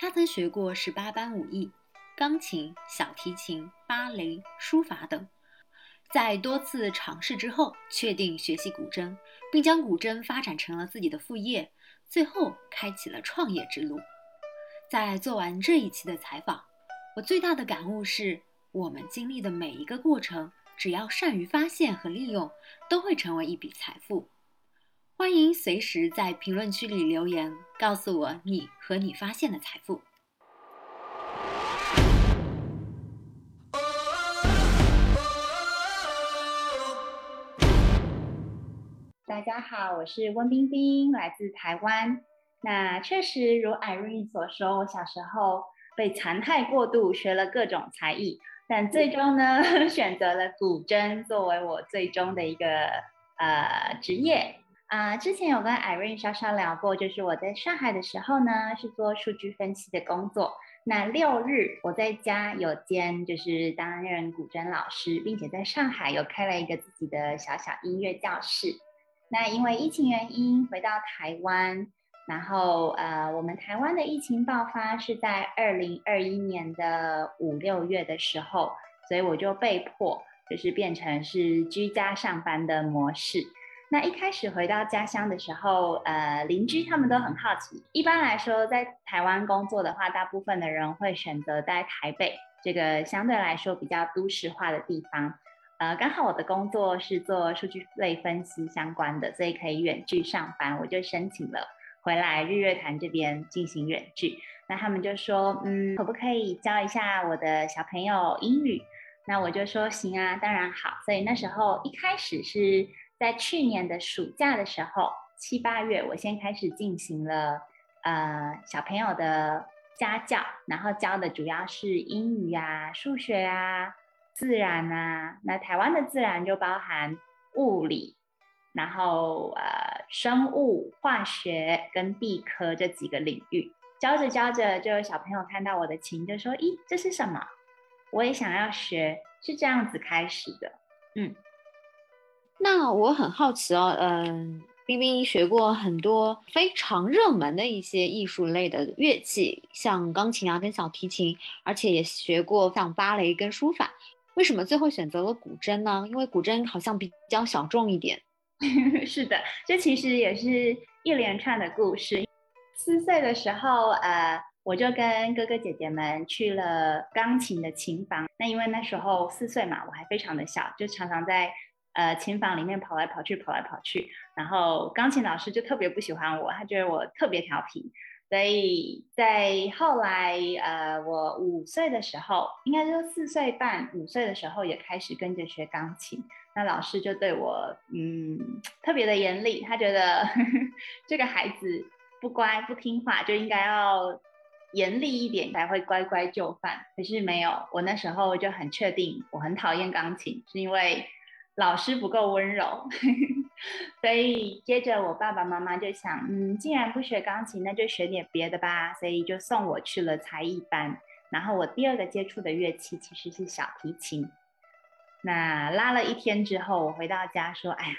他曾学过十八般武艺，钢琴、小提琴、芭蕾、书法等。在多次尝试之后，确定学习古筝，并将古筝发展成了自己的副业，最后开启了创业之路。在做完这一期的采访，我最大的感悟是：我们经历的每一个过程，只要善于发现和利用，都会成为一笔财富。欢迎随时在评论区里留言，告诉我你和你发现的财富。大家好，我是温冰冰，来自台湾。那确实如 Irene 所说，我小时候被残害过度，学了各种才艺，但最终呢，选择了古筝作为我最终的一个呃职业啊。之前有跟 Irene 稍稍聊过，就是我在上海的时候呢，是做数据分析的工作。那六日我在家有兼，就是担任古筝老师，并且在上海有开了一个自己的小小音乐教室。那因为疫情原因回到台湾，然后呃，我们台湾的疫情爆发是在二零二一年的五六月的时候，所以我就被迫就是变成是居家上班的模式。那一开始回到家乡的时候，呃，邻居他们都很好奇。一般来说，在台湾工作的话，大部分的人会选择在台北这个相对来说比较都市化的地方。呃，刚好我的工作是做数据类分析相关的，所以可以远距上班，我就申请了回来日月潭这边进行远距。那他们就说，嗯，可不可以教一下我的小朋友英语？那我就说行啊，当然好。所以那时候一开始是在去年的暑假的时候，七八月，我先开始进行了呃小朋友的家教，然后教的主要是英语啊、数学啊。自然啊，那台湾的自然就包含物理，然后呃生物、化学跟地科这几个领域。教着教着，就有小朋友看到我的琴，就说：“咦，这是什么？我也想要学。”是这样子开始的。嗯，那我很好奇哦，嗯，冰冰学过很多非常热门的一些艺术类的乐器，像钢琴啊跟小提琴，而且也学过像芭蕾跟书法。为什么最后选择了古筝呢？因为古筝好像比较小众一点。是的，这其实也是一连串的故事。四岁的时候，呃，我就跟哥哥姐姐们去了钢琴的琴房。那因为那时候四岁嘛，我还非常的小，就常常在呃琴房里面跑来跑去，跑来跑去。然后钢琴老师就特别不喜欢我，他觉得我特别调皮。所以在后来，呃，我五岁的时候，应该说四岁半、五岁的时候，也开始跟着学钢琴。那老师就对我，嗯，特别的严厉。他觉得 这个孩子不乖、不听话，就应该要严厉一点，才会乖乖就范。可是没有，我那时候就很确定，我很讨厌钢琴，是因为老师不够温柔。所以接着我爸爸妈妈就想，嗯，既然不学钢琴，那就学点别的吧。所以就送我去了才艺班。然后我第二个接触的乐器其实是小提琴。那拉了一天之后，我回到家说，哎呀，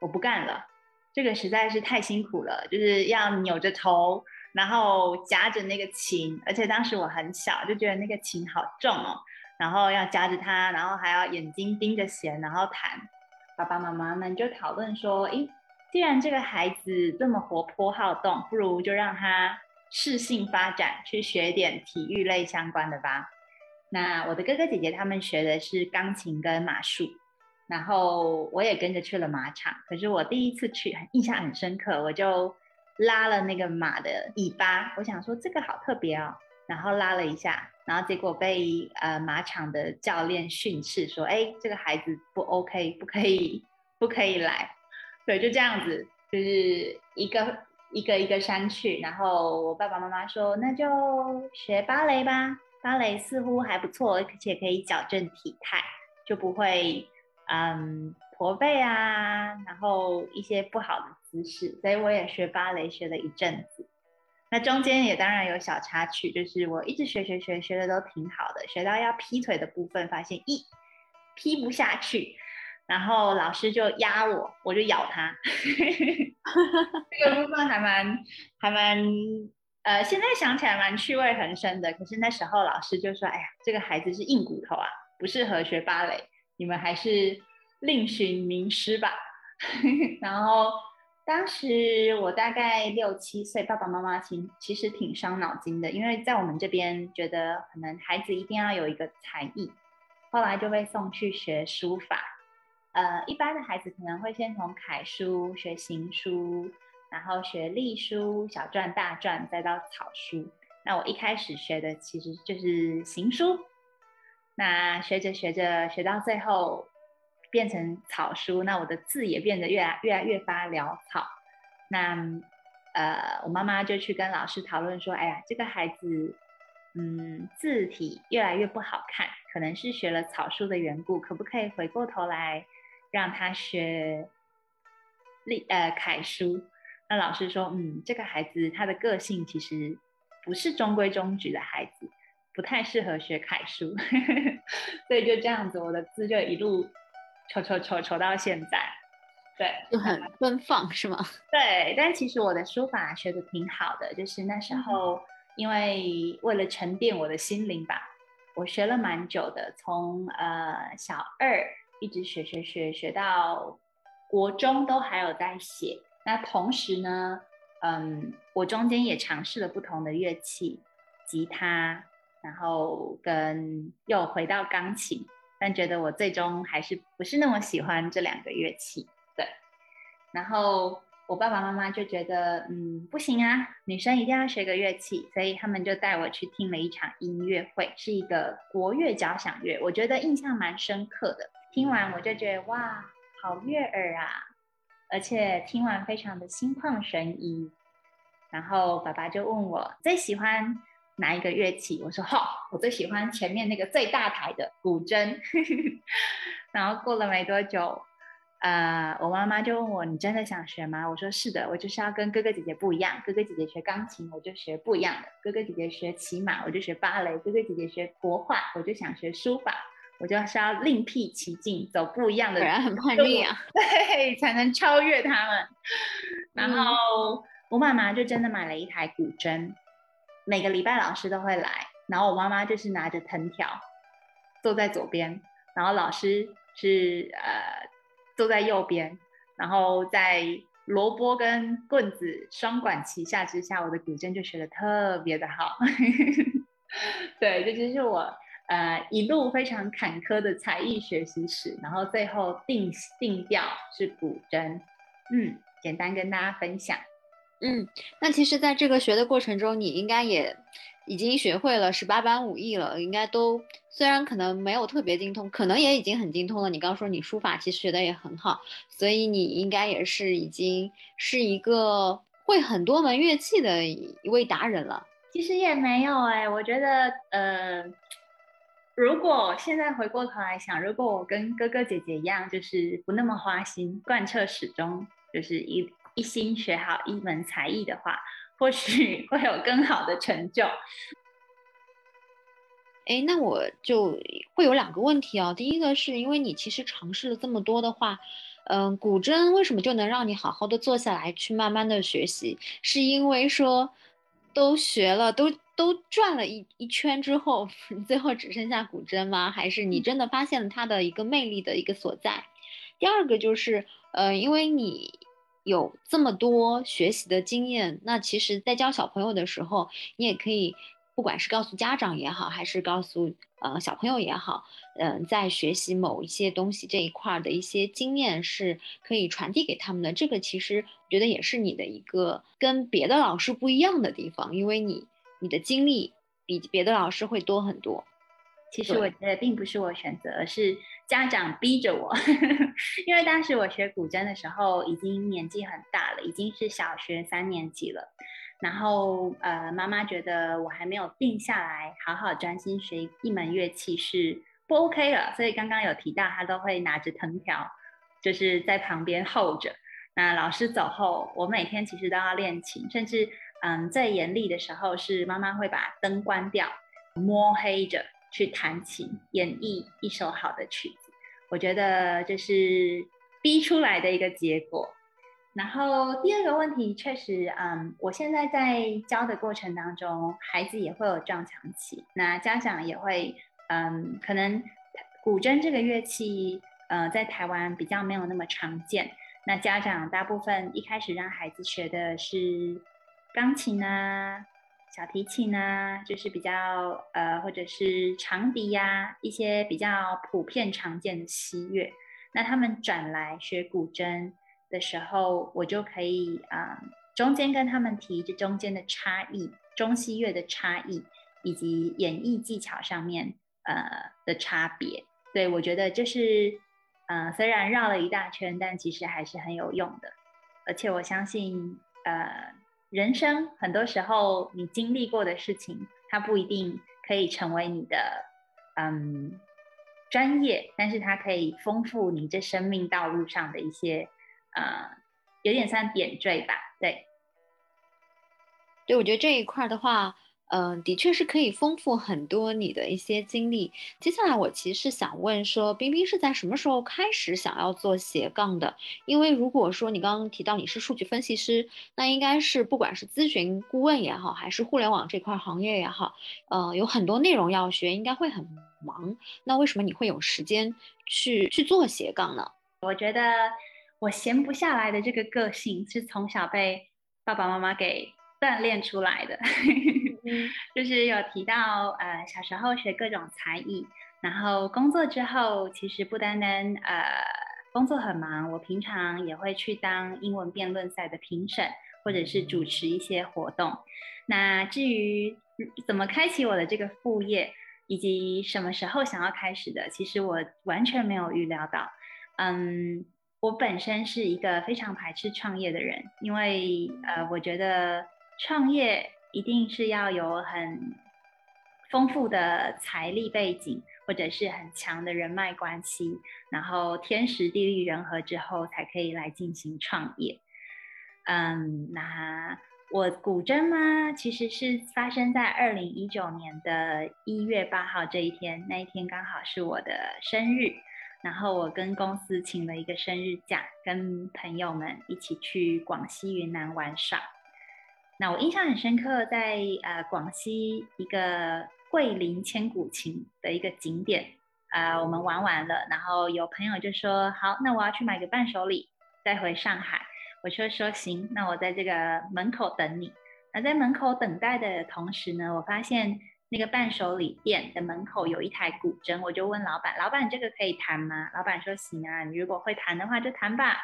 我不干了，这个实在是太辛苦了，就是要扭着头，然后夹着那个琴，而且当时我很小，就觉得那个琴好重哦，然后要夹着它，然后还要眼睛盯着弦，然后弹。爸爸妈妈们就讨论说：“诶，既然这个孩子这么活泼好动，不如就让他适性发展，去学点体育类相关的吧。”那我的哥哥姐姐他们学的是钢琴跟马术，然后我也跟着去了马场。可是我第一次去，印象很深刻，我就拉了那个马的尾巴，我想说这个好特别哦。然后拉了一下，然后结果被呃马场的教练训斥说：“哎，这个孩子不 OK，不可以，不可以来。”对，就这样子，就是一个一个一个删去。然后我爸爸妈妈说：“那就学芭蕾吧，芭蕾似乎还不错，而且可以矫正体态，就不会嗯驼背啊，然后一些不好的姿势。”所以我也学芭蕾学了一阵子。那中间也当然有小插曲，就是我一直学学学学的都挺好的，学到要劈腿的部分，发现一劈不下去，然后老师就压我，我就咬他，这个部分还蛮还蛮呃，现在想起来蛮趣味横生的。可是那时候老师就说：“哎呀，这个孩子是硬骨头啊，不适合学芭蕾，你们还是另寻名师吧。” 然后当时我大概六七岁，爸爸妈妈其其实挺伤脑筋的，因为在我们这边觉得可能孩子一定要有一个才艺，后来就被送去学书法。呃，一般的孩子可能会先从楷书学行书。然后学隶书、小篆、大篆，再到草书。那我一开始学的其实就是行书。那学着学着，学到最后变成草书，那我的字也变得越来越来越发潦草。那呃，我妈妈就去跟老师讨论说：“哎呀，这个孩子，嗯，字体越来越不好看，可能是学了草书的缘故，可不可以回过头来让他学隶呃楷书？”那老师说，嗯，这个孩子他的个性其实不是中规中矩的孩子，不太适合学楷书，所以就这样子，我的字就一路丑丑丑丑到现在，对，就很奔放是吗？对，但其实我的书法学的挺好的，就是那时候因为为了沉淀我的心灵吧，我学了蛮久的，从呃小二一直学学学学到国中都还有在写。那同时呢，嗯，我中间也尝试了不同的乐器，吉他，然后跟又回到钢琴，但觉得我最终还是不是那么喜欢这两个乐器，对。然后我爸爸妈妈就觉得，嗯，不行啊，女生一定要学个乐器，所以他们就带我去听了一场音乐会，是一个国乐交响乐，我觉得印象蛮深刻的。听完我就觉得，哇，好悦耳啊！而且听完非常的心旷神怡，然后爸爸就问我最喜欢哪一个乐器，我说好，我最喜欢前面那个最大台的古筝。然后过了没多久，呃，我妈妈就问我你真的想学吗？我说是的，我就是要跟哥哥姐姐不一样，哥哥姐姐学钢琴，我就学不一样的；哥哥姐姐学骑马，我就学芭蕾；哥哥姐姐学国画，我就想学书法。我就是要另辟蹊径，走不一样的，果然很叛逆啊！对，才能超越他们。然后我妈妈就真的买了一台古筝，每个礼拜老师都会来，然后我妈妈就是拿着藤条坐在左边，然后老师是呃坐在右边，然后在萝卜跟棍子双管齐下之下，我的古筝就学的特别的好。对，这就是我。呃，一路非常坎坷的才艺学习史，然后最后定定调是古筝，嗯，简单跟大家分享。嗯，那其实，在这个学的过程中，你应该也已经学会了十八般武艺了，应该都虽然可能没有特别精通，可能也已经很精通了。你刚说你书法其实学的也很好，所以你应该也是已经是一个会很多门乐器的一位达人了。其实也没有哎，我觉得呃。如果现在回过头来想，如果我跟哥哥姐姐一样，就是不那么花心，贯彻始终，就是一一心学好一门才艺的话，或许 会有更好的成就。哎，那我就会有两个问题哦。第一个是因为你其实尝试了这么多的话，嗯，古筝为什么就能让你好好的坐下来去慢慢的学习？是因为说都学了都。都转了一一圈之后，最后只剩下古筝吗？还是你真的发现了它的一个魅力的一个所在？第二个就是，呃，因为你有这么多学习的经验，那其实，在教小朋友的时候，你也可以，不管是告诉家长也好，还是告诉呃小朋友也好，嗯，在学习某一些东西这一块的一些经验是可以传递给他们的。这个其实我觉得也是你的一个跟别的老师不一样的地方，因为你。你的经历比别的老师会多很多。其实我觉得并不是我选择，而是家长逼着我。因为当时我学古筝的时候已经年纪很大了，已经是小学三年级了。然后呃，妈妈觉得我还没有定下来，好好专心学一门乐器是不 OK 了。所以刚刚有提到，他都会拿着藤条，就是在旁边候着。那老师走后，我每天其实都要练琴，甚至。嗯，最严厉的时候是妈妈会把灯关掉，摸黑着去弹琴，演绎一首好的曲子。我觉得这是逼出来的一个结果。然后第二个问题，确实，嗯，我现在在教的过程当中，孩子也会有撞墙期，那家长也会，嗯，可能古筝这个乐器，呃，在台湾比较没有那么常见，那家长大部分一开始让孩子学的是钢琴啊、小提琴啊，就是比较，呃，或者是长笛呀，一些比较普遍常见的西乐，那他们转来学古筝。的时候，我就可以啊，中间跟他们提这中间的差异，中西乐的差异，以及演绎技巧上面呃的差别。对我觉得就是，呃，虽然绕了一大圈，但其实还是很有用的。而且我相信，呃，人生很多时候你经历过的事情，它不一定可以成为你的嗯专业，但是它可以丰富你这生命道路上的一些。呃，有点像点缀吧，对，对，我觉得这一块的话，嗯，的确是可以丰富很多你的一些经历。接下来我其实想问说，冰冰是在什么时候开始想要做斜杠的？因为如果说你刚刚提到你是数据分析师，那应该是不管是咨询顾问也好，还是互联网这块行业也好，呃，有很多内容要学，应该会很忙。那为什么你会有时间去去做斜杠呢？我觉得。我闲不下来的这个个性是从小被爸爸妈妈给锻炼出来的，就是有提到呃小时候学各种才艺，然后工作之后其实不单单呃工作很忙，我平常也会去当英文辩论赛的评审，或者是主持一些活动。那至于怎么开启我的这个副业，以及什么时候想要开始的，其实我完全没有预料到，嗯。我本身是一个非常排斥创业的人，因为呃，我觉得创业一定是要有很丰富的财力背景，或者是很强的人脉关系，然后天时地利人和之后才可以来进行创业。嗯，那我古筝嘛，其实是发生在二零一九年的一月八号这一天，那一天刚好是我的生日。然后我跟公司请了一个生日假，跟朋友们一起去广西云南玩耍。那我印象很深刻，在呃广西一个桂林千古情的一个景点，啊，我们玩完了，然后有朋友就说：“好，那我要去买个伴手礼，再回上海。”我说：“说行，那我在这个门口等你。”那在门口等待的同时呢，我发现。那个伴手礼店的门口有一台古筝，我就问老板：“老板，这个可以弹吗？”老板说：“行啊，你如果会弹的话就弹吧。”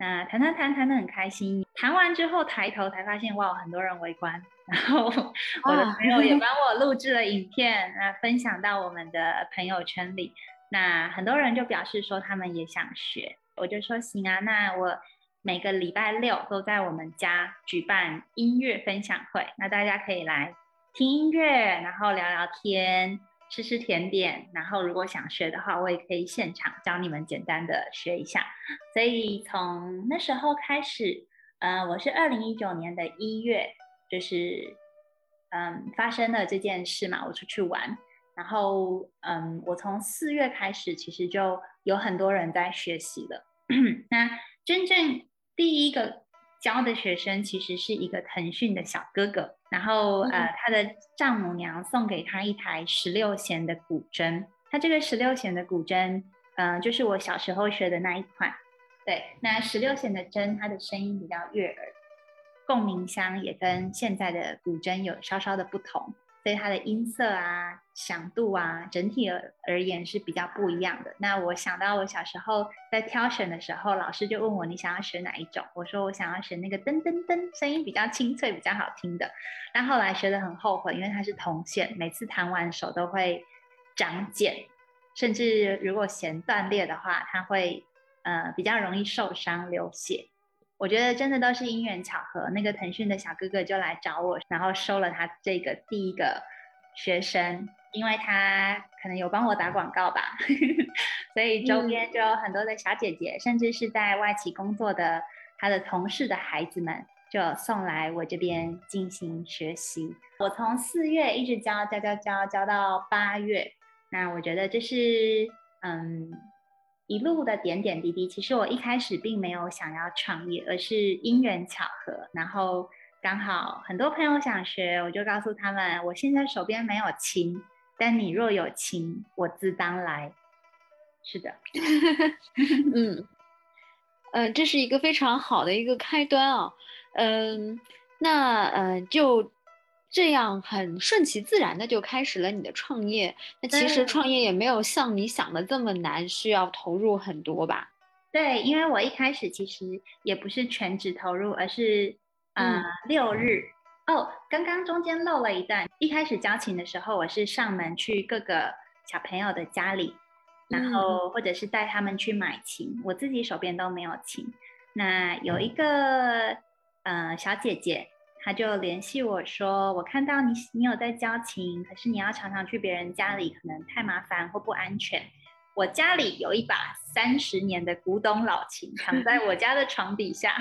那谈谈谈谈的很开心。谈完之后抬头才发现，哇，很多人围观。然后我的朋友也帮 我录制了影片，那分享到我们的朋友圈里。那很多人就表示说他们也想学，我就说行啊，那我每个礼拜六都在我们家举办音乐分享会，那大家可以来。听音乐，然后聊聊天，吃吃甜点，然后如果想学的话，我也可以现场教你们简单的学一下。所以从那时候开始，嗯，我是二零一九年的一月，就是嗯发生了这件事嘛，我出去玩，然后嗯，我从四月开始，其实就有很多人在学习了。那真正第一个。教的学生其实是一个腾讯的小哥哥，然后呃，他的丈母娘送给他一台十六弦的古筝，他这个十六弦的古筝，嗯，就是我小时候学的那一款。对，那十六弦的筝，它的声音比较悦耳，共鸣箱也跟现在的古筝有稍稍的不同。所以它的音色啊、响度啊，整体而而言是比较不一样的。那我想到我小时候在挑选的时候，老师就问我你想要选哪一种？我说我想要选那个噔噔噔，声音比较清脆、比较好听的。但后来学的很后悔，因为它是铜线，每次弹完手都会长茧，甚至如果弦断裂的话，它会呃比较容易受伤流血。我觉得真的都是因缘巧合，那个腾讯的小哥哥就来找我，然后收了他这个第一个学生，因为他可能有帮我打广告吧，所以周边就有很多的小姐姐，甚至是在外企工作的他的同事的孩子们，就送来我这边进行学习。我从四月一直教教教教教到八月，那我觉得这是嗯。一路的点点滴滴，其实我一开始并没有想要创业，而是因缘巧合，然后刚好很多朋友想学，我就告诉他们，我现在手边没有琴，但你若有琴，我自当来。是的，嗯，呃，这是一个非常好的一个开端啊，嗯，那呃就。这样很顺其自然的就开始了你的创业。那其实创业也没有像你想的这么难，需要投入很多吧？对，因为我一开始其实也不是全职投入，而是呃六日哦。刚刚中间漏了一段，一开始交琴的时候，我是上门去各个小朋友的家里，然后或者是带他们去买琴，我自己手边都没有琴。那有一个呃小姐姐。他就联系我说，我看到你你有在教琴，可是你要常常去别人家里，可能太麻烦或不安全。我家里有一把三十年的古董老琴，躺在我家的床底下。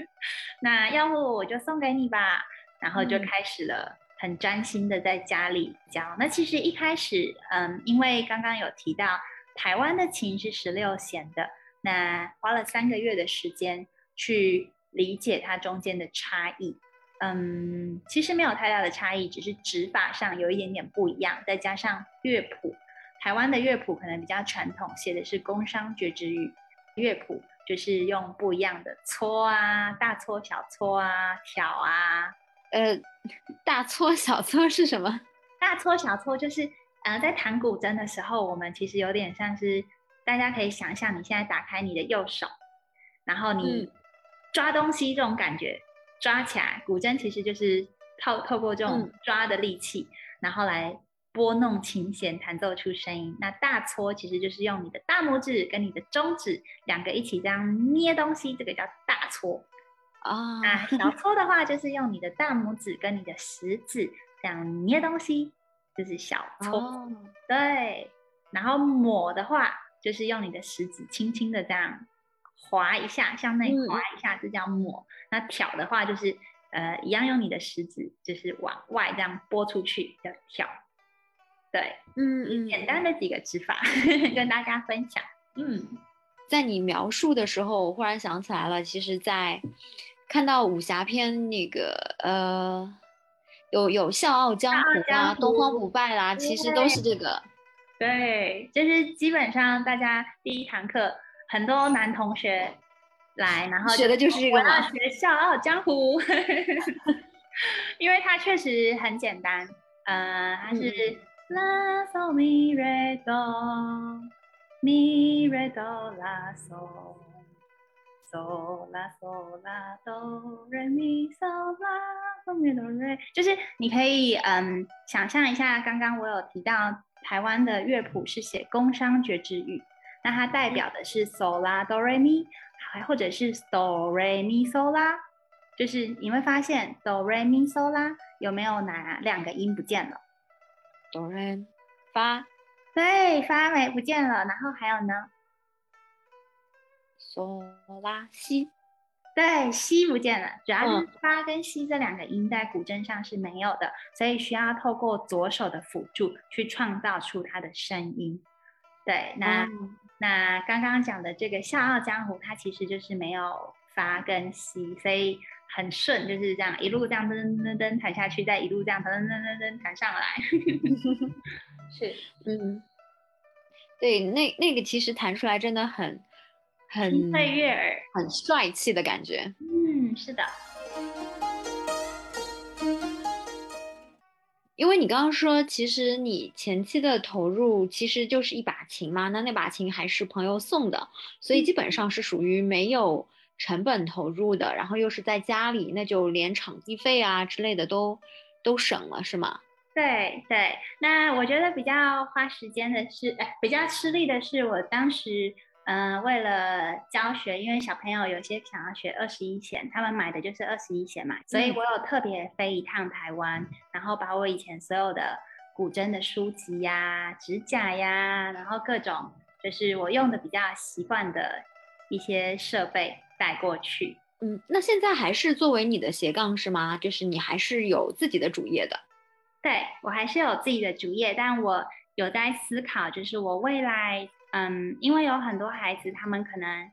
那要不我就送给你吧。然后就开始了很专心的在家里教。那其实一开始，嗯，因为刚刚有提到台湾的琴是十六弦的，那花了三个月的时间去理解它中间的差异。嗯，其实没有太大的差异，只是指法上有一点点不一样，再加上乐谱，台湾的乐谱可能比较传统，写的是工商绝指语，乐谱就是用不一样的搓啊，大搓小搓啊，挑啊，呃，大搓小搓是什么？大搓小搓就是，呃，在弹古筝的时候，我们其实有点像是，大家可以想象你现在打开你的右手，然后你抓东西这种感觉。抓起来，古筝其实就是透透过这种抓的力气，然后来拨弄琴弦，弹奏出声音。那大搓其实就是用你的大拇指跟你的中指两个一起这样捏东西，这个叫大搓啊。那小搓的话，就是用你的大拇指跟你的食指这样捏东西，就是小搓。对，然后抹的话，就是用你的食指轻轻的这样。划一下，向内划一下，这叫抹。那挑的话，就是呃，一样用你的食指，就是往外这样拨出去，叫挑。对，嗯嗯，简单的几个指法 跟大家分享。嗯，在你描述的时候，我忽然想起来了，其实，在看到武侠片那个呃，有有《笑傲江湖》啊，《东方不败》啦，其实都是这个。对，就是基本上大家第一堂课。很多男同学来，然后学的就是这个嘛，学《笑傲江湖》，因为它确实很简单。呃，它是拉嗦咪瑞哆咪瑞哆拉嗦嗦拉嗦拉哆瑞咪嗦拉嗦咪哆瑞，就是你可以嗯想象一下，刚刚我有提到台湾的乐谱是写工商绝之语。那它代表的是 sol la do re mi，还或者是 do re mi sol la，就是你会发现 do re mi sol la 有没有哪两个音不见了？do re 发，对，发没不见了。然后还有呢？sol la 西，对，西不见了。主要是发跟西这两个音在古筝上是没有的，所以需要透过左手的辅助去创造出它的声音。对，那。那刚刚讲的这个《笑傲江湖》，它其实就是没有发跟西，所以很顺，就是这样一路这样噔噔噔噔弹下去，再一路这样噔噔噔噔噔弹上来。是，嗯，对，那那个其实弹出来真的很很悦耳，很帅气的感觉。嗯，是的。因为你刚刚说，其实你前期的投入其实就是一把琴嘛，那那把琴还是朋友送的，所以基本上是属于没有成本投入的，然后又是在家里，那就连场地费啊之类的都都省了，是吗？对对，那我觉得比较花时间的是，哎，比较吃力的是我当时。嗯，为了教学，因为小朋友有些想要学二十一弦，他们买的就是二十一弦嘛，所以我有特别飞一趟台湾，然后把我以前所有的古筝的书籍呀、指甲呀，然后各种就是我用的比较习惯的一些设备带过去。嗯，那现在还是作为你的斜杠是吗？就是你还是有自己的主业的？对我还是有自己的主业，但我有在思考，就是我未来。嗯，因为有很多孩子，他们可能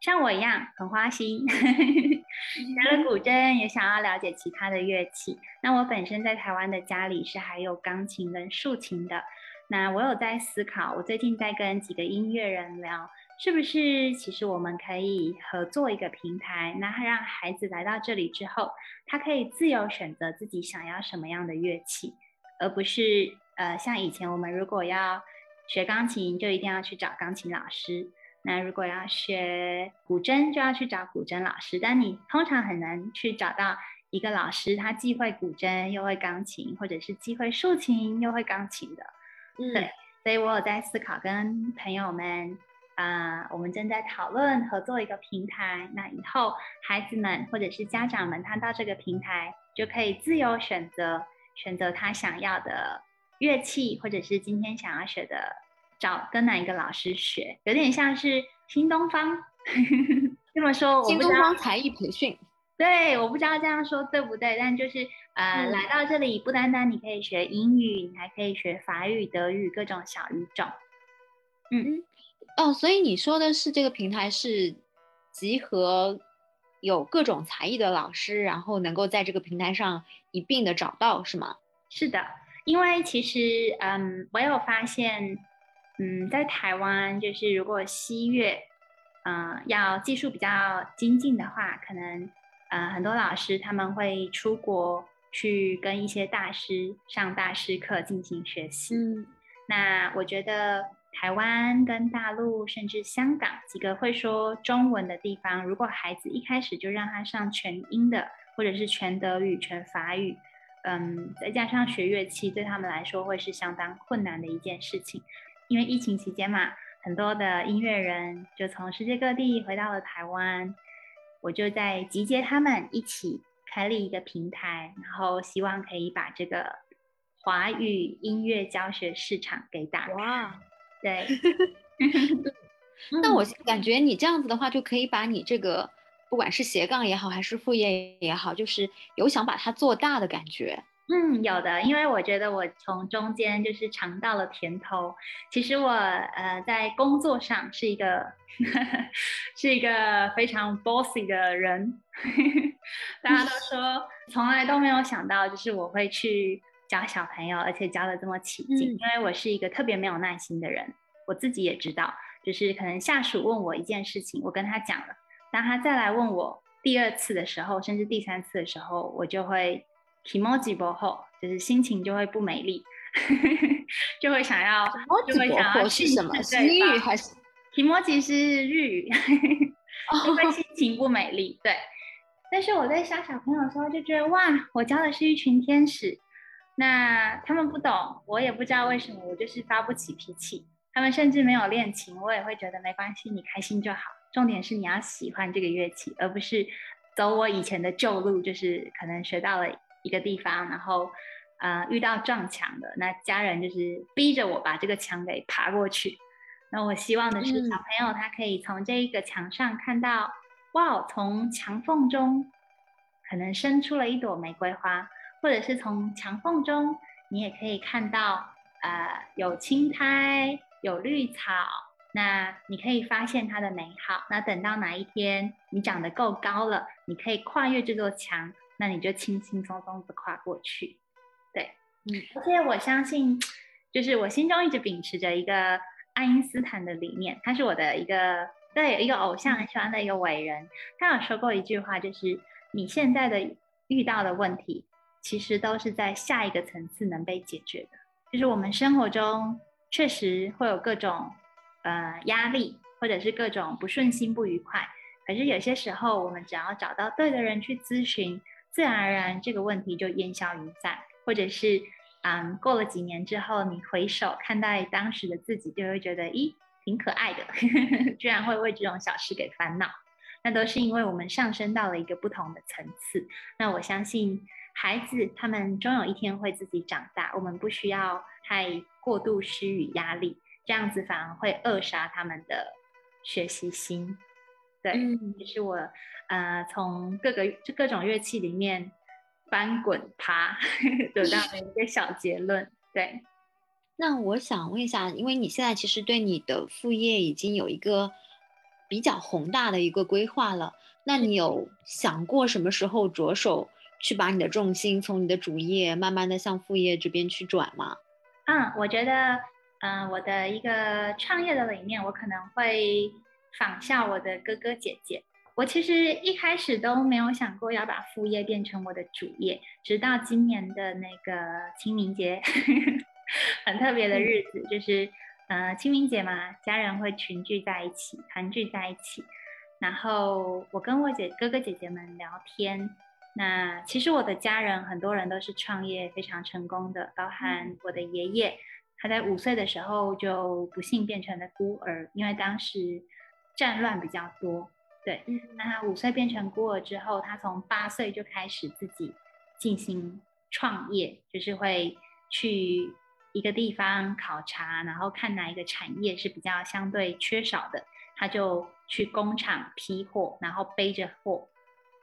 像我一样很花心，学了古筝也想要了解其他的乐器。那我本身在台湾的家里是还有钢琴跟竖琴的。那我有在思考，我最近在跟几个音乐人聊，是不是其实我们可以合作一个平台，那让孩子来到这里之后，他可以自由选择自己想要什么样的乐器，而不是呃像以前我们如果要。学钢琴就一定要去找钢琴老师，那如果要学古筝就要去找古筝老师，但你通常很难去找到一个老师，他既会古筝又会钢琴，或者是既会竖琴又会钢琴的。嗯，对，所以我有在思考跟朋友们啊，我们正在讨论合作一个平台，那以后孩子们或者是家长们，他到这个平台就可以自由选择，选择他想要的。乐器，或者是今天想要学的，找跟哪一个老师学，有点像是新东方 这么说。新东方才艺培训，对，我不知道这样说对不对，但就是呃，来到这里不单单你可以学英语，你还可以学法语、德语各种小语种。嗯，哦，所以你说的是这个平台是集合有各种才艺的老师，然后能够在这个平台上一并的找到，是吗？是的。因为其实，嗯，我有发现，嗯，在台湾，就是如果西乐，嗯，要技术比较精进的话，可能，呃，很多老师他们会出国去跟一些大师上大师课进行学习。嗯，那我觉得台湾跟大陆甚至香港几个会说中文的地方，如果孩子一开始就让他上全英的，或者是全德语、全法语。嗯，再加上学乐器，对他们来说会是相当困难的一件事情。因为疫情期间嘛，很多的音乐人就从世界各地回到了台湾，我就在集结他们一起开立一个平台，然后希望可以把这个华语音乐教学市场给打开。哇，对。那我感觉你这样子的话，就可以把你这个。不管是斜杠也好，还是副业也好，就是有想把它做大的感觉。嗯，有的，因为我觉得我从中间就是尝到了甜头。其实我呃在工作上是一个 是一个非常 bossy 的人，大家都说从来都没有想到，就是我会去教小朋友，而且教的这么起劲。因为我是一个特别没有耐心的人，我自己也知道，就是可能下属问我一件事情，我跟他讲了。当他再来问我第二次的时候，甚至第三次的时候，我就会 emoji 薄后，就是心情就会不美丽，就会想要，就会想要是什么？是日语还是 emoji 是日语？就会心情不美丽。对。但是我在教小朋友的时候就觉得，哇，我教的是一群天使，那他们不懂，我也不知道为什么，我就是发不起脾气。他们甚至没有练琴，我也会觉得没关系，你开心就好。重点是你要喜欢这个乐器，而不是走我以前的旧路，就是可能学到了一个地方，然后呃遇到撞墙的，那家人就是逼着我把这个墙给爬过去。那我希望的是小朋友他可以从这一个墙上看到，哇，从墙缝中可能生出了一朵玫瑰花，或者是从墙缝中你也可以看到呃有青苔，有绿草。那你可以发现它的美好。那等到哪一天你长得够高了，你可以跨越这座墙，那你就轻轻松松的跨过去。对，嗯，而且我相信，就是我心中一直秉持着一个爱因斯坦的理念，他是我的一个对一个偶像，很喜欢的一个伟人。他有说过一句话，就是你现在的遇到的问题，其实都是在下一个层次能被解决的。就是我们生活中确实会有各种。呃，压力或者是各种不顺心、不愉快，可是有些时候，我们只要找到对的人去咨询，自然而然这个问题就烟消云散。或者是，嗯，过了几年之后，你回首看待当时的自己，就会觉得，咦，挺可爱的，居然会为这种小事给烦恼，那都是因为我们上升到了一个不同的层次。那我相信，孩子他们终有一天会自己长大，我们不需要太过度施予压力。这样子反而会扼杀他们的学习心，对，也是我呃从各个就各种乐器里面翻滚爬 得到的一个小结论，对。那我想问一下，因为你现在其实对你的副业已经有一个比较宏大的一个规划了，那你有想过什么时候着手去把你的重心从你的主业慢慢的向副业这边去转吗？嗯，我觉得，嗯，我的一个创业的理念，我可能会仿效我的哥哥姐姐。我其实一开始都没有想过要把副业变成我的主业，直到今年的那个清明节。很特别的日子，就是呃清明节嘛，家人会群聚在一起，团聚在一起。然后我跟我姐哥哥姐姐们聊天。那其实我的家人很多人都是创业非常成功的，包含我的爷爷，他在五岁的时候就不幸变成了孤儿，因为当时战乱比较多。对，那他五岁变成孤儿之后，他从八岁就开始自己进行创业，就是会去。一个地方考察，然后看哪一个产业是比较相对缺少的，他就去工厂批货，然后背着货，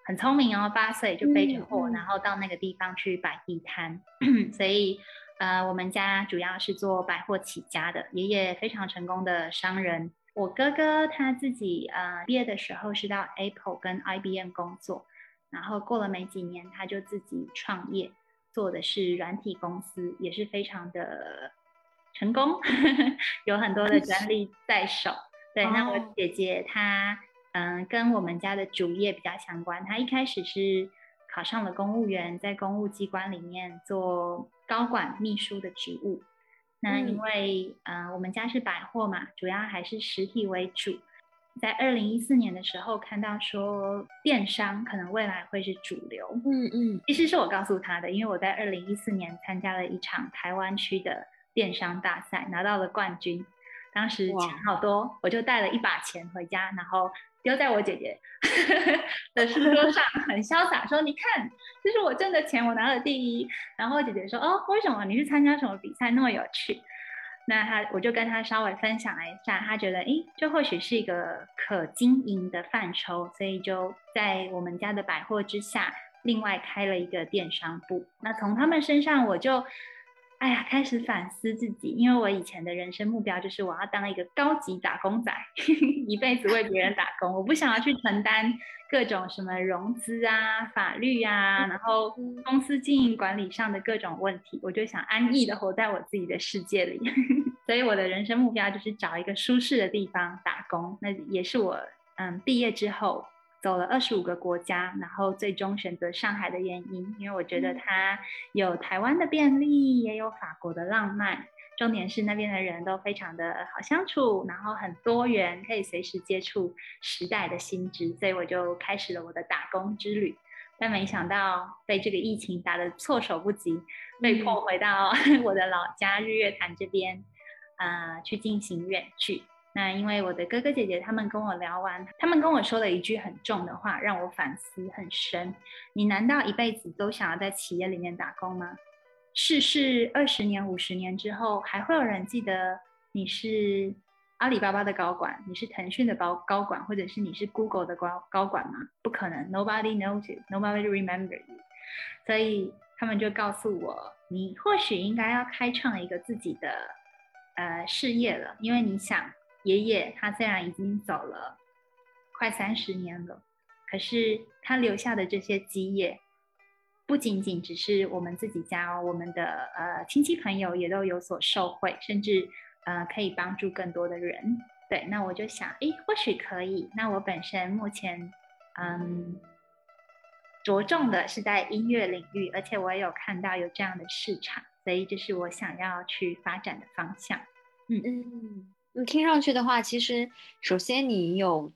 很聪明哦，八岁就背着货，然后到那个地方去摆地摊。所以，呃，我们家主要是做百货起家的，爷爷非常成功的商人。我哥哥他自己呃毕业的时候是到 Apple 跟 IBM 工作，然后过了没几年他就自己创业。做的是软体公司，也是非常的成功，有很多的专利在手。对，那我姐姐她，嗯，跟我们家的主业比较相关。她一开始是考上了公务员，在公务机关里面做高管秘书的职务。那因为，嗯，我们家是百货嘛，主要还是实体为主。在二零一四年的时候，看到说电商可能未来会是主流。嗯嗯，其实是我告诉他的，因为我在二零一四年参加了一场台湾区的电商大赛，拿到了冠军。当时钱好多，我就带了一把钱回家，然后丢在我姐姐 的书桌上，很潇洒说：“你看，这是我挣的钱，我拿了第一。”然后姐姐说：“哦，为什么？你是参加什么比赛那么有趣？”那他，我就跟他稍微分享了一下，他觉得，诶，这或许是一个可经营的范畴，所以就在我们家的百货之下，另外开了一个电商部。那从他们身上，我就，哎呀，开始反思自己，因为我以前的人生目标就是我要当一个高级打工仔，一辈子为别人打工，我不想要去承担各种什么融资啊、法律啊，然后公司经营管理上的各种问题，我就想安逸的活在我自己的世界里。所以我的人生目标就是找一个舒适的地方打工，那也是我嗯毕业之后走了二十五个国家，然后最终选择上海的原因，因为我觉得它有台湾的便利，也有法国的浪漫，重点是那边的人都非常的好相处，然后很多元，可以随时接触时代的新知，所以我就开始了我的打工之旅。但没想到被这个疫情打得措手不及，被迫回到 我的老家日月潭这边。啊，去进行远距。那因为我的哥哥姐姐他们跟我聊完，他们跟我说了一句很重的话，让我反思很深。你难道一辈子都想要在企业里面打工吗？世事二十年、五十年之后，还会有人记得你是阿里巴巴的高管，你是腾讯的高高管，或者是你是 Google 的高高管吗？不可能，Nobody knows you，Nobody remember you。所以他们就告诉我，你或许应该要开创一个自己的。呃，事业了，因为你想，爷爷他虽然已经走了快三十年了，可是他留下的这些基业，不仅仅只是我们自己家哦，我们的呃亲戚朋友也都有所受惠，甚至呃可以帮助更多的人。对，那我就想，哎，或许可以。那我本身目前嗯着重的是在音乐领域，而且我也有看到有这样的市场。所以这是我想要去发展的方向。嗯嗯，你听上去的话，其实首先你有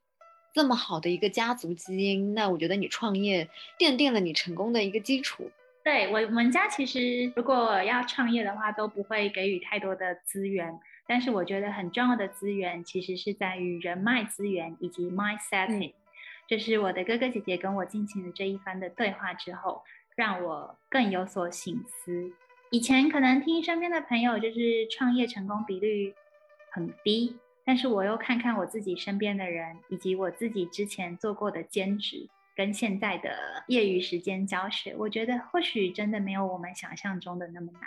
这么好的一个家族基因，那我觉得你创业奠定了你成功的一个基础。对我，我们家其实如果要创业的话，都不会给予太多的资源，但是我觉得很重要的资源其实是在于人脉资源以及 mindset。这是我的哥哥姐姐跟我进行了这一番的对话之后，让我更有所醒思。以前可能听身边的朋友就是创业成功比率很低，但是我又看看我自己身边的人，以及我自己之前做过的兼职跟现在的业余时间教学，我觉得或许真的没有我们想象中的那么难。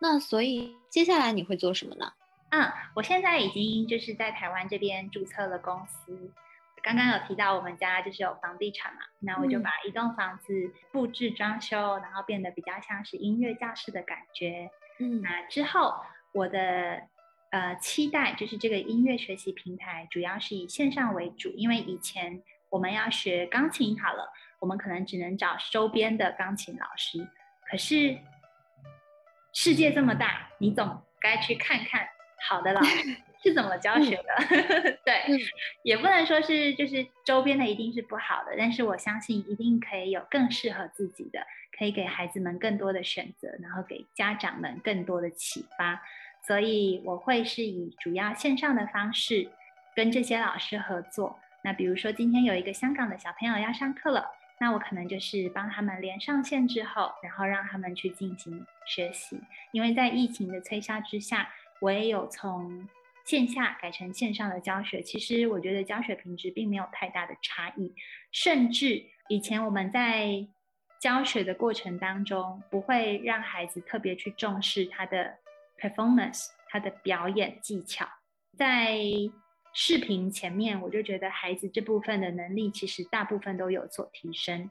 那所以接下来你会做什么呢？嗯，我现在已经就是在台湾这边注册了公司。刚刚有提到我们家就是有房地产嘛，那我就把一栋房子布置装修，然后变得比较像是音乐教室的感觉。嗯，那之后我的呃期待就是这个音乐学习平台主要是以线上为主，因为以前我们要学钢琴好了，我们可能只能找周边的钢琴老师，可是世界这么大，你总该去看看好的老师。是怎么教学的？对，也不能说是就是周边的一定是不好的，但是我相信一定可以有更适合自己的，可以给孩子们更多的选择，然后给家长们更多的启发。所以我会是以主要线上的方式跟这些老师合作。那比如说今天有一个香港的小朋友要上课了，那我可能就是帮他们连上线之后，然后让他们去进行学习。因为在疫情的催销之下，我也有从线下改成线上的教学，其实我觉得教学品质并没有太大的差异，甚至以前我们在教学的过程当中，不会让孩子特别去重视他的 performance，他的表演技巧，在视频前面，我就觉得孩子这部分的能力其实大部分都有所提升，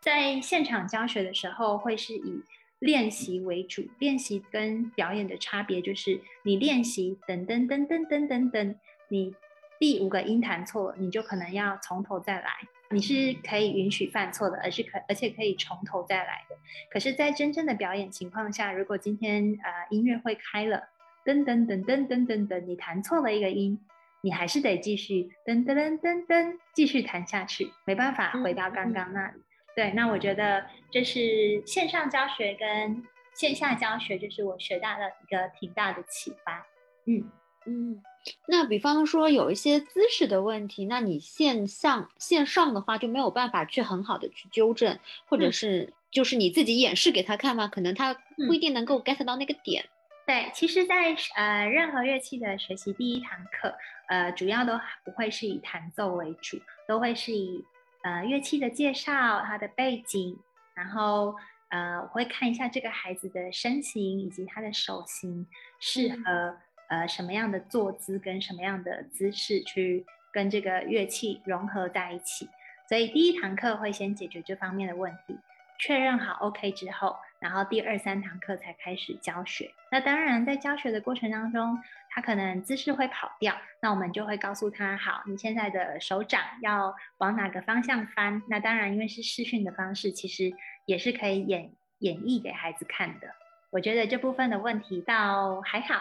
在现场教学的时候，会是以。练习为主，练习跟表演的差别就是，你练习噔噔噔噔噔噔噔，你第五个音弹错，你就可能要从头再来。你是可以允许犯错的，而是可而且可以从头再来的。可是，在真正的表演情况下，如果今天呃音乐会开了，噔噔噔噔噔噔噔，你弹错了一个音，你还是得继续噔噔噔噔噔继续弹下去，没办法回到刚刚那里。对，那我觉得这是线上教学跟线下教学，就是我学到的一个挺大的启发。嗯嗯，那比方说有一些姿势的问题，那你线上线上的话就没有办法去很好的去纠正，或者是就是你自己演示给他看吗？可能他不一定能够 get 到那个点。对，其实，在呃任何乐器的学习第一堂课，呃，主要都不会是以弹奏为主，都会是以。呃，乐器的介绍，它的背景，然后呃，我会看一下这个孩子的身形以及他的手型适合呃什么样的坐姿跟什么样的姿势去跟这个乐器融合在一起。所以第一堂课会先解决这方面的问题，确认好 OK 之后。然后第二三堂课才开始教学。那当然，在教学的过程当中，他可能姿势会跑掉，那我们就会告诉他：好，你现在的手掌要往哪个方向翻。那当然，因为是视讯的方式，其实也是可以演演绎给孩子看的。我觉得这部分的问题倒还好。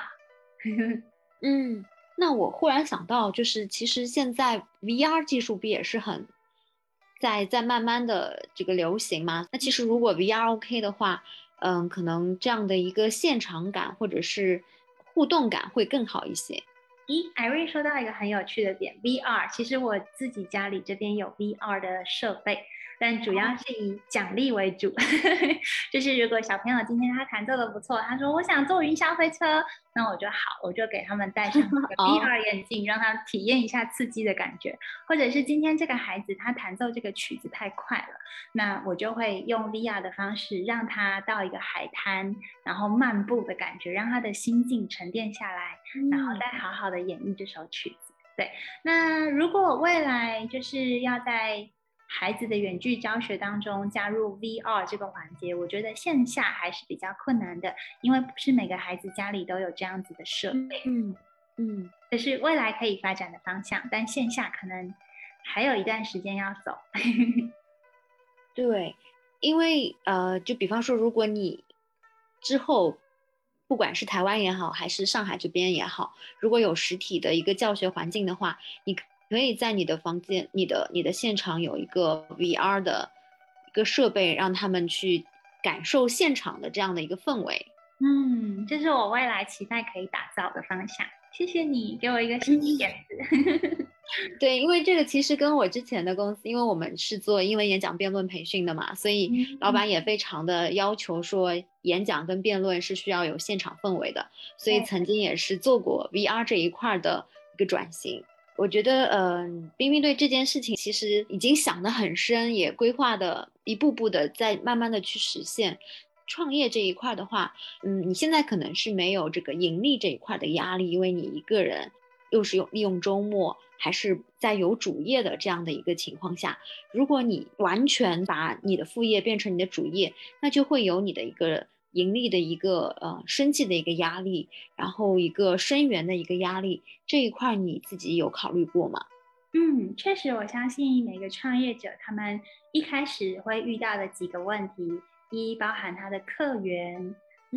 嗯，那我忽然想到，就是其实现在 VR 技术不也是很。在在慢慢的这个流行吗，那其实如果 VR OK 的话，嗯，可能这样的一个现场感或者是互动感会更好一些。咦，艾瑞说到一个很有趣的点，VR，其实我自己家里这边有 VR 的设备。但主要是以奖励为主，就是如果小朋友今天他弹奏的不错，他说我想坐云霄飞车，那我就好，我就给他们戴上 VR 眼镜，让他体验一下刺激的感觉。或者是今天这个孩子他弹奏这个曲子太快了，那我就会用 VR 的方式让他到一个海滩，然后漫步的感觉，让他的心境沉淀下来，然后再好好的演绎这首曲子。对，那如果未来就是要在孩子的远距教学当中加入 VR 这个环节，我觉得线下还是比较困难的，因为不是每个孩子家里都有这样子的设备。嗯嗯，这是未来可以发展的方向，但线下可能还有一段时间要走。对，因为呃，就比方说，如果你之后不管是台湾也好，还是上海这边也好，如果有实体的一个教学环境的话，你。可以在你的房间、你的、你的现场有一个 VR 的一个设备，让他们去感受现场的这样的一个氛围。嗯，这是我未来期待可以打造的方向。谢谢你给我一个新点子。对，因为这个其实跟我之前的公司，因为我们是做英文演讲辩论培训的嘛，所以老板也非常的要求说，演讲跟辩论是需要有现场氛围的，所以曾经也是做过 VR 这一块的一个转型。我觉得，嗯，冰冰对这件事情其实已经想得很深，也规划的一步步的在慢慢的去实现。创业这一块的话，嗯，你现在可能是没有这个盈利这一块的压力，因为你一个人又是用利用周末，还是在有主业的这样的一个情况下，如果你完全把你的副业变成你的主业，那就会有你的一个盈利的一个呃生计的一个压力，然后一个生源的一个压力，这一块你自己有考虑过吗？嗯，确实，我相信每个创业者他们一开始会遇到的几个问题。一包含他的客源，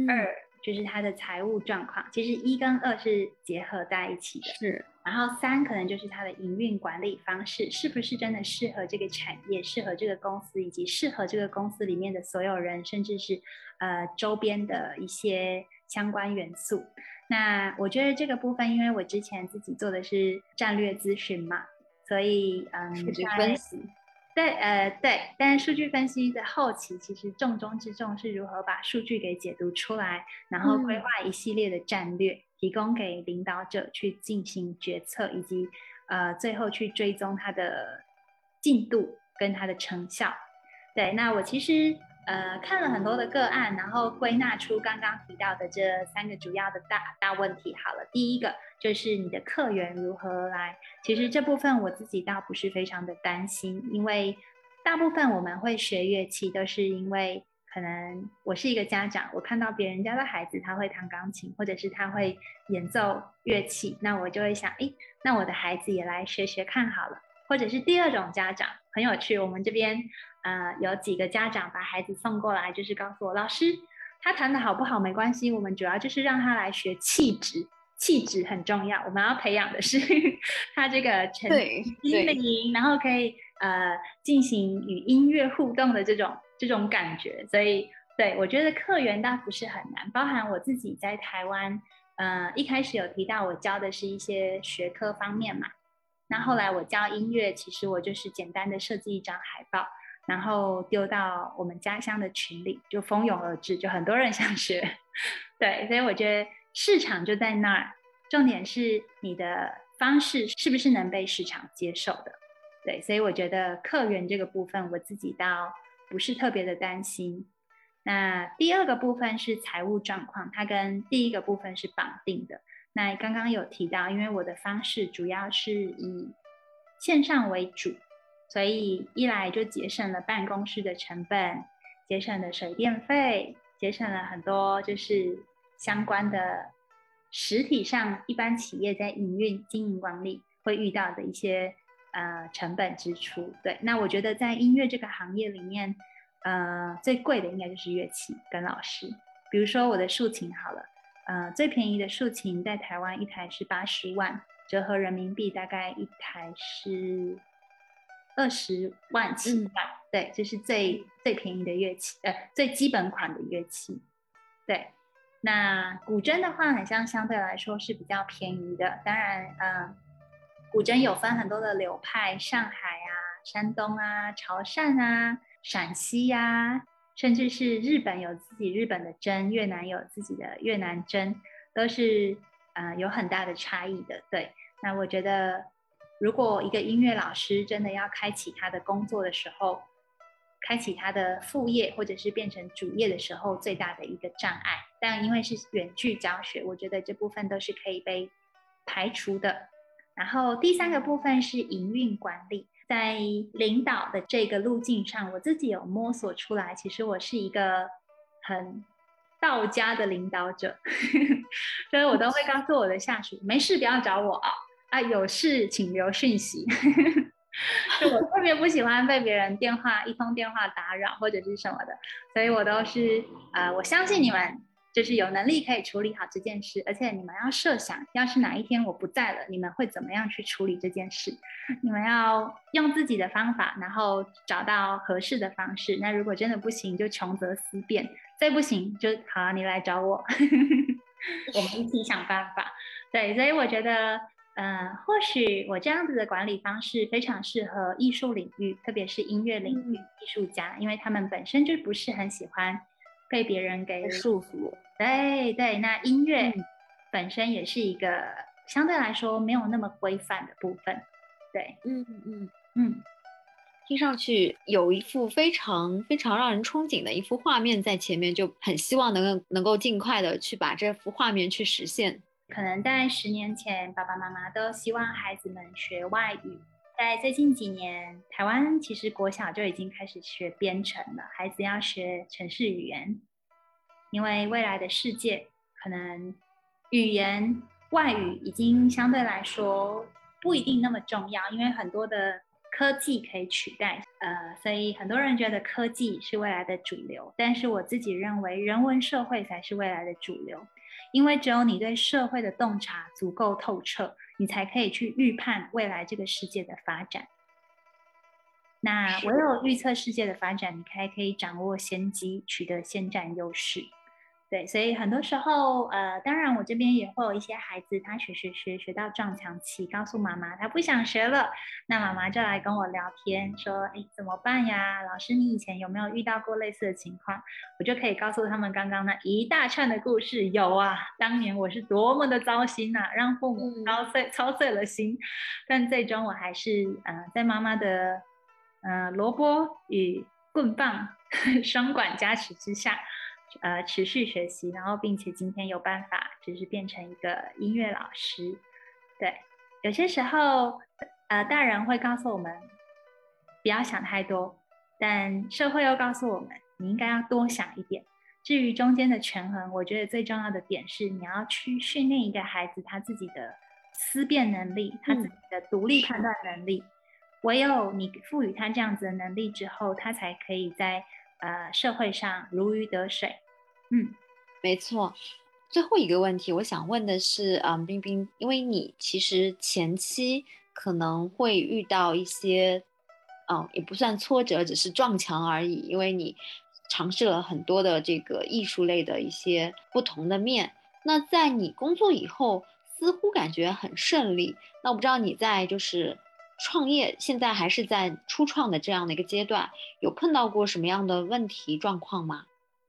二就是他的财务状况，其实一跟二是结合在一起的。是，然后三可能就是他的营运管理方式是不是真的适合这个产业，适合这个公司，以及适合这个公司里面的所有人，甚至是呃周边的一些相关元素。那我觉得这个部分，因为我之前自己做的是战略咨询嘛，所以嗯，分析。对，呃，对，但是数据分析的后期，其实重中之重是如何把数据给解读出来，然后规划一系列的战略，提供给领导者去进行决策，以及呃，最后去追踪它的进度跟它的成效。对，那我其实。呃，看了很多的个案，然后归纳出刚刚提到的这三个主要的大大问题。好了，第一个就是你的客源如何来。其实这部分我自己倒不是非常的担心，因为大部分我们会学乐器都是因为可能我是一个家长，我看到别人家的孩子他会弹钢琴，或者是他会演奏乐器，那我就会想，哎，那我的孩子也来学学看好了。或者是第二种家长很有趣，我们这边。呃，有几个家长把孩子送过来，就是告诉我，老师，他弹的好不好没关系，我们主要就是让他来学气质，气质很重要，我们要培养的是 他这个沉心灵，然后可以呃进行与音乐互动的这种这种感觉。所以，对我觉得客源倒不是很难，包含我自己在台湾，呃，一开始有提到我教的是一些学科方面嘛，那后来我教音乐，其实我就是简单的设计一张海报。然后丢到我们家乡的群里，就蜂拥而至，就很多人想学。对，所以我觉得市场就在那儿，重点是你的方式是不是能被市场接受的。对，所以我觉得客源这个部分，我自己倒不是特别的担心。那第二个部分是财务状况，它跟第一个部分是绑定的。那刚刚有提到，因为我的方式主要是以线上为主。所以一来就节省了办公室的成本，节省了水电费，节省了很多就是相关的实体上一般企业在营运经营管理会遇到的一些呃成本支出。对，那我觉得在音乐这个行业里面，呃最贵的应该就是乐器跟老师。比如说我的竖琴好了，呃最便宜的竖琴在台湾一台是八十万，折合人民币大概一台是。二十万起万，对，就是最最便宜的乐器，呃，最基本款的乐器。对，那古筝的话，好像相对来说是比较便宜的。当然，嗯，古筝有分很多的流派，上海啊、山东啊、潮汕啊、陕西呀，甚至是日本有自己日本的筝，越南有自己的越南筝，都是呃有很大的差异的。对，那我觉得。如果一个音乐老师真的要开启他的工作的时候，开启他的副业或者是变成主业的时候，最大的一个障碍，但因为是远距教学，我觉得这部分都是可以被排除的。然后第三个部分是营运管理，在领导的这个路径上，我自己有摸索出来，其实我是一个很道家的领导者，所以我都会告诉我的下属，没事不要找我啊。啊，有事请留讯息。就我特别不喜欢被别人电话一通电话打扰或者是什么的，所以我都是呃，我相信你们就是有能力可以处理好这件事，而且你们要设想，要是哪一天我不在了，你们会怎么样去处理这件事？你们要用自己的方法，然后找到合适的方式。那如果真的不行，就穷则思变；再不行，就好，你来找我，我们一起想办法。对，所以我觉得。嗯，或许我这样子的管理方式非常适合艺术领域，特别是音乐领域艺术家，因为他们本身就不是很喜欢被别人给束缚。对对，那音乐本身也是一个相对来说没有那么规范的部分。对，嗯嗯嗯。听上去有一幅非常非常让人憧憬的一幅画面在前面，就很希望能够能够尽快的去把这幅画面去实现。可能在十年前，爸爸妈妈都希望孩子们学外语。在最近几年，台湾其实国小就已经开始学编程了，孩子要学城市语言，因为未来的世界可能语言外语已经相对来说不一定那么重要，因为很多的。科技可以取代，呃，所以很多人觉得科技是未来的主流，但是我自己认为人文社会才是未来的主流，因为只有你对社会的洞察足够透彻，你才可以去预判未来这个世界的发展。那唯有预测世界的发展，你才可以掌握先机，取得先占优势。对，所以很多时候，呃，当然我这边也会有一些孩子，他学学学学到撞墙期，告诉妈妈他不想学了，那妈妈就来跟我聊天，说，哎，怎么办呀？老师，你以前有没有遇到过类似的情况？我就可以告诉他们刚刚那一大串的故事。有啊，当年我是多么的糟心呐，让父母操碎操碎了心，但最终我还是，呃，在妈妈的，呃，萝卜与棍棒 双管加持之下。呃，持续学习，然后并且今天有办法，就是变成一个音乐老师。对，有些时候，呃，大人会告诉我们不要想太多，但社会又告诉我们你应该要多想一点。至于中间的权衡，我觉得最重要的点是你要去训练一个孩子他自己的思辨能力，他自己的独立判断能力。唯有你赋予他这样子的能力之后，他才可以在呃社会上如鱼得水。嗯，没错。最后一个问题，我想问的是，嗯，冰冰，因为你其实前期可能会遇到一些，嗯，也不算挫折，只是撞墙而已。因为你尝试了很多的这个艺术类的一些不同的面。那在你工作以后，似乎感觉很顺利。那我不知道你在就是创业，现在还是在初创的这样的一个阶段，有碰到过什么样的问题状况吗？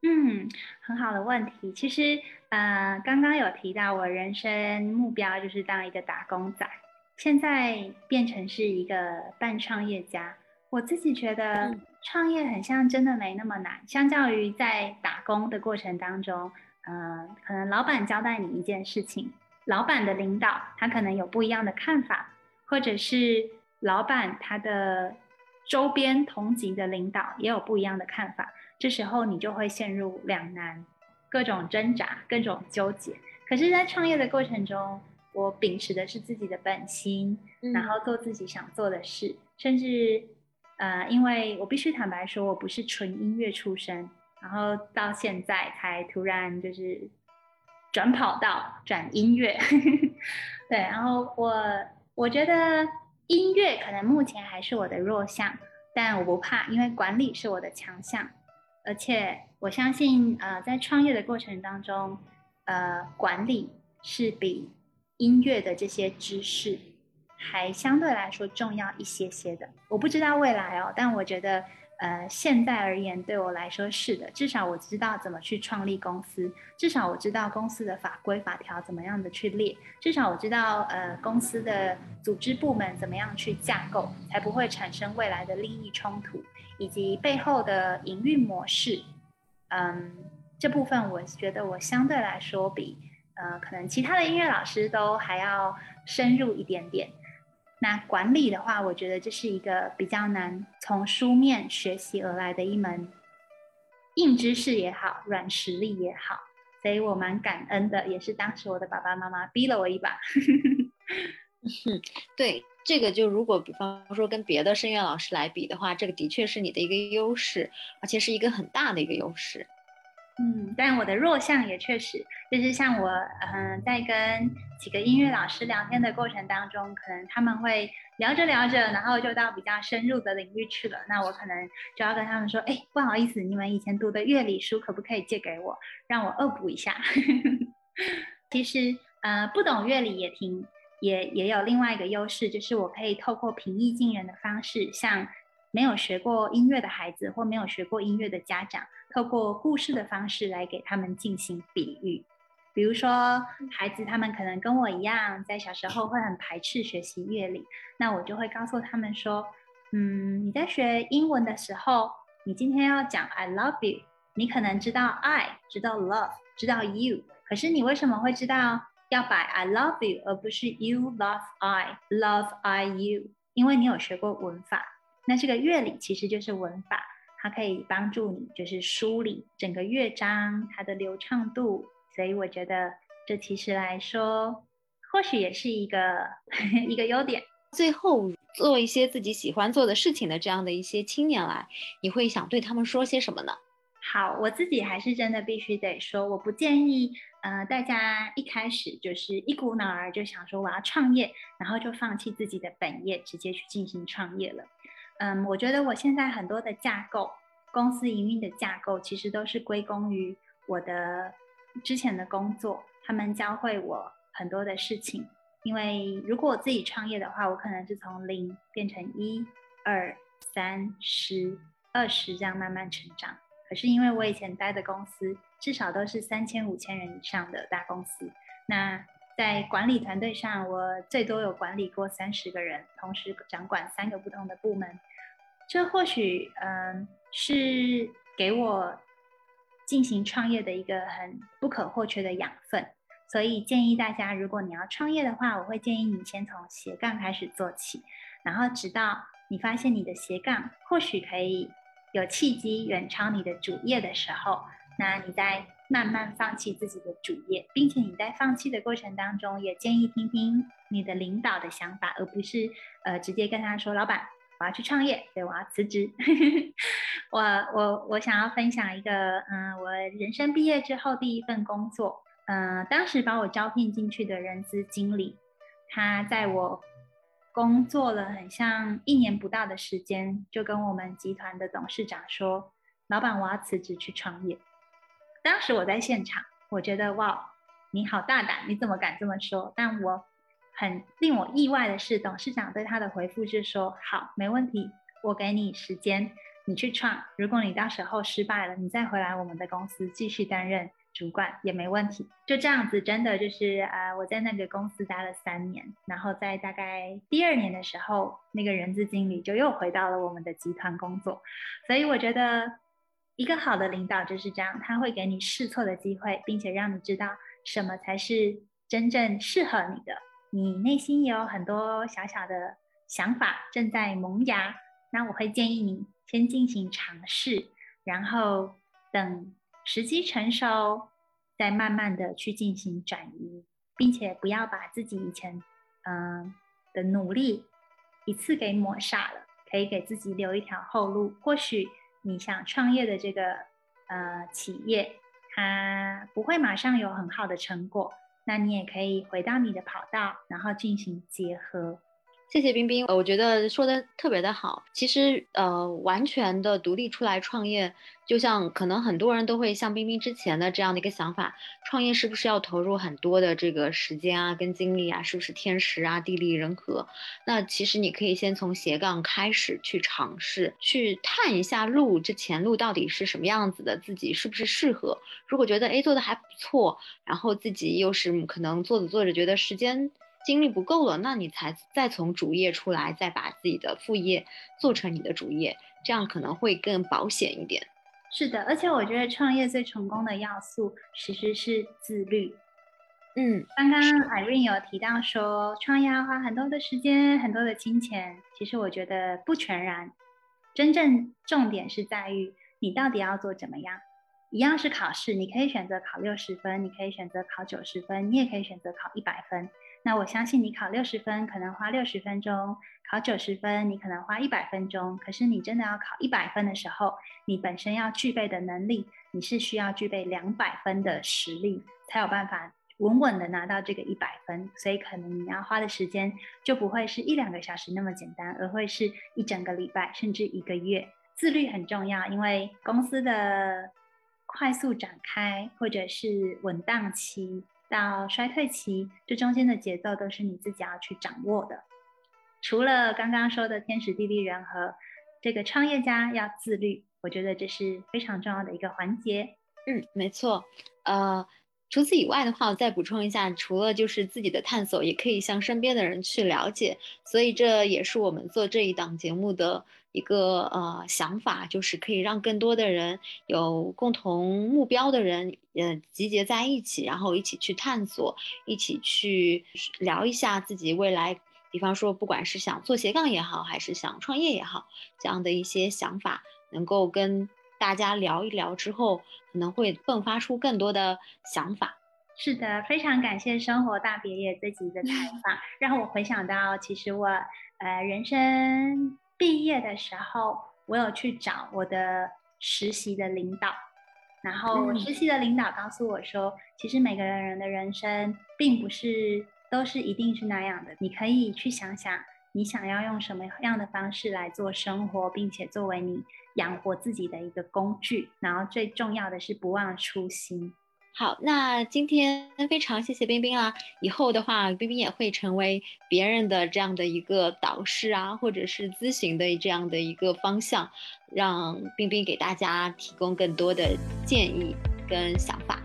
嗯，很好的问题。其实，呃，刚刚有提到我人生目标就是当一个打工仔，现在变成是一个半创业家。我自己觉得创业很像真的没那么难，相较于在打工的过程当中，呃，可能老板交代你一件事情，老板的领导他可能有不一样的看法，或者是老板他的周边同级的领导也有不一样的看法。这时候你就会陷入两难，各种挣扎，各种纠结。可是，在创业的过程中，我秉持的是自己的本心，然后做自己想做的事。甚至，呃，因为我必须坦白说，我不是纯音乐出身，然后到现在才突然就是转跑道转音乐。对，然后我我觉得音乐可能目前还是我的弱项，但我不怕，因为管理是我的强项。而且我相信，呃，在创业的过程当中，呃，管理是比音乐的这些知识还相对来说重要一些些的。我不知道未来哦，但我觉得，呃，现在而言对我来说是的。至少我知道怎么去创立公司，至少我知道公司的法规法条怎么样的去列，至少我知道，呃，公司的组织部门怎么样去架构，才不会产生未来的利益冲突。以及背后的营运模式，嗯，这部分我觉得我相对来说比呃可能其他的音乐老师都还要深入一点点。那管理的话，我觉得这是一个比较难从书面学习而来的一门硬知识也好，软实力也好，所以我蛮感恩的，也是当时我的爸爸妈妈逼了我一把。对。这个就如果比方说跟别的声乐老师来比的话，这个的确是你的一个优势，而且是一个很大的一个优势。嗯，但我的弱项也确实就是像我，嗯，在跟几个音乐老师聊天的过程当中，可能他们会聊着聊着，然后就到比较深入的领域去了。那我可能就要跟他们说，哎，不好意思，你们以前读的乐理书可不可以借给我，让我恶补一下？其实，呃，不懂乐理也挺。也也有另外一个优势，就是我可以透过平易近人的方式，向没有学过音乐的孩子或没有学过音乐的家长，透过故事的方式来给他们进行比喻。比如说，孩子他们可能跟我一样，在小时候会很排斥学习乐理，那我就会告诉他们说，嗯，你在学英文的时候，你今天要讲 I love you，你可能知道 I，知道 love，知道 you，可是你为什么会知道要摆 I love you，而不是 You love I，love I you？因为你有学过文法，那这个乐理其实就是文法，它可以帮助你就是梳理整个乐章它的流畅度，所以我觉得这其实来说，或许也是一个 一个优点。最后做一些自己喜欢做的事情的这样的一些青年来，你会想对他们说些什么呢？好，我自己还是真的必须得说，我不建议，呃，大家一开始就是一股脑儿就想说我要创业，然后就放弃自己的本业，直接去进行创业了。嗯，我觉得我现在很多的架构，公司营运的架构，其实都是归功于我的之前的工作，他们教会我很多的事情。因为如果我自己创业的话，我可能是从零变成一、二、三、十、二十这样慢慢成长。可是因为我以前待的公司至少都是三千、五千人以上的大公司，那在管理团队上，我最多有管理过三十个人，同时掌管三个不同的部门。这或许嗯是给我进行创业的一个很不可或缺的养分。所以建议大家，如果你要创业的话，我会建议你先从斜杠开始做起，然后直到你发现你的斜杠或许可以有契机远超你的主业的时候，那你在慢慢放弃自己的主业，并且你在放弃的过程当中，也建议听听你的领导的想法，而不是呃直接跟他说：“老板，我要去创业，对，我要辞职。”我我我想要分享一个，嗯，我人生毕业之后第一份工作。嗯，当时把我招聘进去的人资经理，他在我工作了很像一年不到的时间，就跟我们集团的董事长说：“老板，我要辞职去创业。”当时我在现场，我觉得哇，你好大胆，你怎么敢这么说？但我很令我意外的是，董事长对他的回复是说：“好，没问题，我给你时间，你去创。如果你到时候失败了，你再回来我们的公司继续担任。”主管也没问题，就这样子，真的就是啊，我在那个公司待了三年，然后在大概第二年的时候，那个人资经理就又回到了我们的集团工作，所以我觉得一个好的领导就是这样，他会给你试错的机会，并且让你知道什么才是真正适合你的。你内心也有很多小小的想法正在萌芽，那我会建议你先进行尝试，然后等。时机成熟，再慢慢的去进行转移，并且不要把自己以前嗯的努力一次给抹煞了，可以给自己留一条后路。或许你想创业的这个呃企业，它不会马上有很好的成果，那你也可以回到你的跑道，然后进行结合。谢谢冰冰，我觉得说的特别的好。其实，呃，完全的独立出来创业，就像可能很多人都会像冰冰之前的这样的一个想法，创业是不是要投入很多的这个时间啊，跟精力啊，是不是天时啊，地利人和？那其实你可以先从斜杠开始去尝试，去探一下路，这前路到底是什么样子的，自己是不是适合？如果觉得哎做的还不错，然后自己又是可能做着做着觉得时间。精力不够了，那你才再从主业出来，再把自己的副业做成你的主业，这样可能会更保险一点。是的，而且我觉得创业最成功的要素其实是自律。嗯，刚刚 Irene 有提到说创业要花很多的时间、很多的金钱，其实我觉得不全然。真正重点是在于你到底要做怎么样。一样是考试，你可以选择考六十分，你可以选择考九十分，你也可以选择考一百分。那我相信你考六十分可能花六十分钟，考九十分你可能花一百分钟。可是你真的要考一百分的时候，你本身要具备的能力，你是需要具备两百分的实力，才有办法稳稳的拿到这个一百分。所以可能你要花的时间就不会是一两个小时那么简单，而会是一整个礼拜甚至一个月。自律很重要，因为公司的快速展开或者是稳当期。到衰退期，这中间的节奏都是你自己要去掌握的。除了刚刚说的天时地利人和，这个创业家要自律，我觉得这是非常重要的一个环节。嗯，没错。呃，除此以外的话，我再补充一下，除了就是自己的探索，也可以向身边的人去了解。所以这也是我们做这一档节目的一个呃想法，就是可以让更多的人有共同目标的人，呃，集结在一起，然后一起去探索，一起去聊一下自己未来，比方说不管是想做斜杠也好，还是想创业也好，这样的一些想法，能够跟。大家聊一聊之后，可能会迸发出更多的想法。是的，非常感谢《生活大别野》这集的采访，让我回想到，其实我呃人生毕业的时候，我有去找我的实习的领导，然后实习的领导告诉我说，其实每个人的人生并不是都是一定是那样的，你可以去想想。你想要用什么样的方式来做生活，并且作为你养活自己的一个工具？然后最重要的是不忘初心。好，那今天非常谢谢冰冰啦！以后的话，冰冰也会成为别人的这样的一个导师啊，或者是咨询的这样的一个方向，让冰冰给大家提供更多的建议跟想法。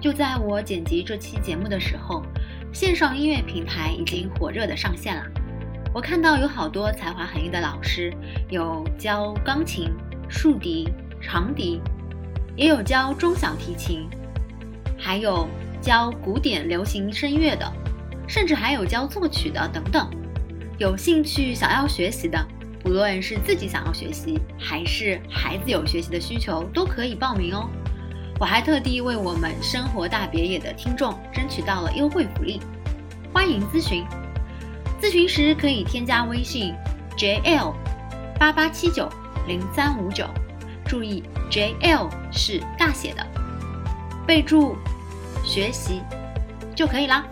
就在我剪辑这期节目的时候，线上音乐平台已经火热的上线了。我看到有好多才华横溢的老师，有教钢琴、竖笛、长笛，也有教中小提琴，还有教古典流行声乐的，甚至还有教作曲的等等。有兴趣想要学习的，不论是自己想要学习，还是孩子有学习的需求，都可以报名哦。我还特地为我们生活大别野的听众争取到了优惠福利，欢迎咨询。咨询时可以添加微信 jl 八八七九零三五九，注意 jl 是大写的，备注学习就可以了。